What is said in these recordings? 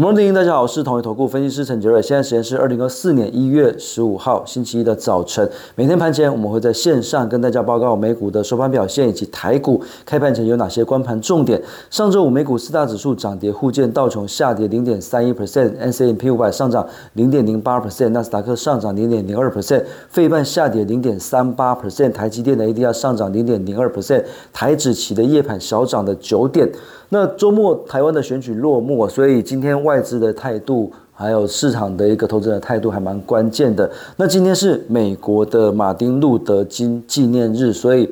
Morning，大家好，我是统一投顾分析师陈杰瑞。现在时间是二零二四年一月十五号星期一的早晨。每天盘前我们会在线上跟大家报告美股的收盘表现以及台股开盘前有哪些关盘重点。上周五美股四大指数涨跌互见，道琼下跌零点三一 percent，S M P 五百上涨零点零八 percent，纳斯达克上涨零点零二 percent，费半下跌零点三八 percent，台积电的 A D R 上涨零点零二 percent，台指期的夜盘小涨的九点。那周末台湾的选举落幕，所以今天外外资的态度。还有市场的一个投资人的态度还蛮关键的。那今天是美国的马丁路德金纪念日，所以，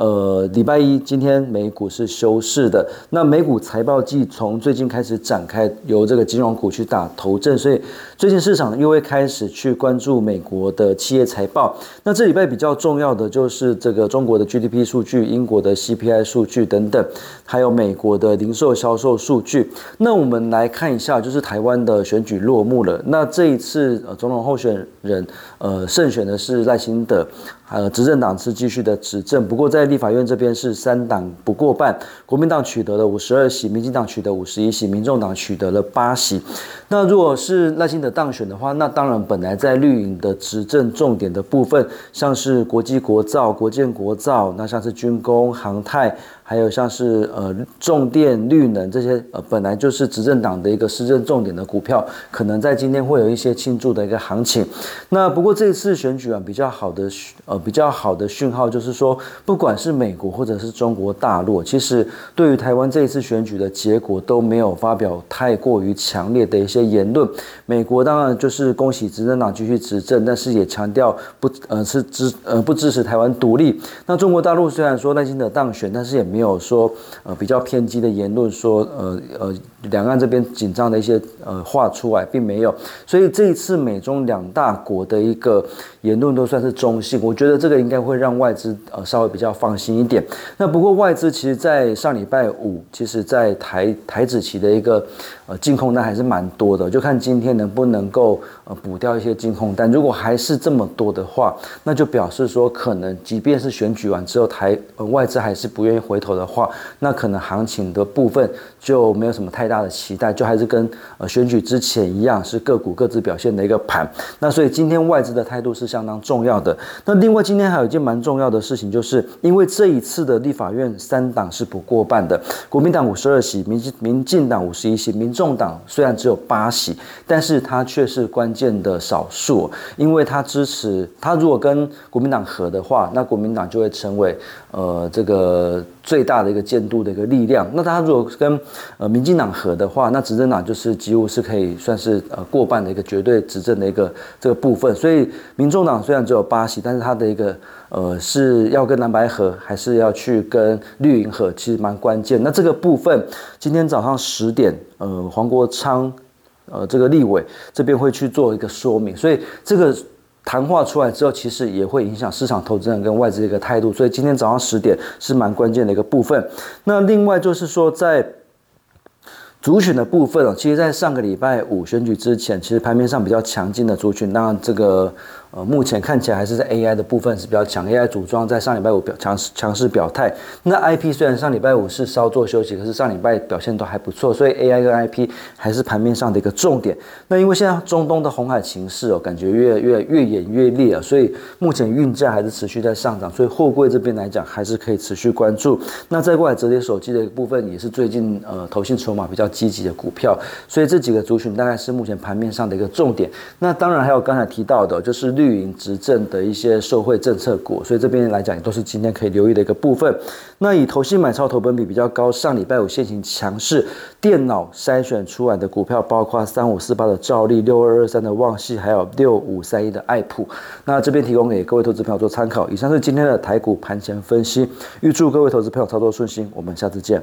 呃，礼拜一今天美股是休市的。那美股财报季从最近开始展开，由这个金融股去打头阵，所以最近市场又会开始去关注美国的企业财报。那这礼拜比较重要的就是这个中国的 GDP 数据、英国的 CPI 数据等等，还有美国的零售销售数据。那我们来看一下，就是台湾的选举。落幕了。那这一次，呃，总统候选人，呃，胜选的是赖清德。呃，执政党是继续的执政，不过在立法院这边是三党不过半，国民党取得了五十二席，民进党取得五十一席，民众党取得了八席。那如果是赖清德当选的话，那当然本来在绿营的执政重点的部分，像是国际国造、国建国造，那像是军工、航太，还有像是呃重电、绿能这些，呃本来就是执政党的一个施政重点的股票，可能在今天会有一些庆祝的一个行情。那不过这次选举啊，比较好的呃。比较好的讯号就是说，不管是美国或者是中国大陆，其实对于台湾这一次选举的结果都没有发表太过于强烈的一些言论。美国当然就是恭喜执政党继续执政，但是也强调不呃是支呃不支持台湾独立。那中国大陆虽然说耐心的当选，但是也没有说呃比较偏激的言论，说呃呃两岸这边紧张的一些呃话出来，并没有。所以这一次美中两大国的一个言论都算是中性，我觉得。这个应该会让外资呃稍微比较放心一点。那不过外资其实，在上礼拜五，其实在台台子期的一个呃净空单还是蛮多的，就看今天能不能够呃补掉一些净空单。如果还是这么多的话，那就表示说，可能即便是选举完之后，台呃外资还是不愿意回头的话，那可能行情的部分就没有什么太大的期待，就还是跟呃选举之前一样，是个股各自表现的一个盘。那所以今天外资的态度是相当重要的。那另外。今天还有一件蛮重要的事情，就是因为这一次的立法院三党是不过半的，国民党五十二席，民民进党五十一席，民众党虽然只有八席，但是它却是关键的少数，因为它支持它如果跟国民党合的话，那国民党就会成为呃这个最大的一个监督的一个力量。那它如果跟呃民进党合的话，那执政党就是几乎是可以算是呃过半的一个绝对执政的一个这个部分。所以民众党虽然只有八席，但是它的一个呃是要跟蓝白合，还是要去跟绿营合，其实蛮关键。那这个部分，今天早上十点，呃，黄国昌，呃，这个立委这边会去做一个说明。所以这个谈话出来之后，其实也会影响市场投资人跟外资的一个态度。所以今天早上十点是蛮关键的一个部分。那另外就是说在。族群的部分哦，其实，在上个礼拜五选举之前，其实盘面上比较强劲的族群，那这个呃，目前看起来还是在 AI 的部分是比较强，AI 组装在上礼拜五表强势强势表态。那 IP 虽然上礼拜五是稍作休息，可是上礼拜表现都还不错，所以 AI 跟 IP 还是盘面上的一个重点。那因为现在中东的红海情势哦，感觉越越越演越烈啊，所以目前运价还是持续在上涨，所以货柜这边来讲还是可以持续关注。那再过来折叠手机的一部分，也是最近呃投信筹码比较。积极的股票，所以这几个族群大概是目前盘面上的一个重点。那当然还有刚才提到的，就是绿营执政的一些社会政策股，所以这边来讲也都是今天可以留意的一个部分。那以投信买超投本比比较高，上礼拜五现行强势电脑筛选出来的股票，包括三五四八的兆利、六二二三的旺系，还有六五三一的爱普。那这边提供给各位投资朋友做参考。以上是今天的台股盘前分析，预祝各位投资朋友操作顺心。我们下次见。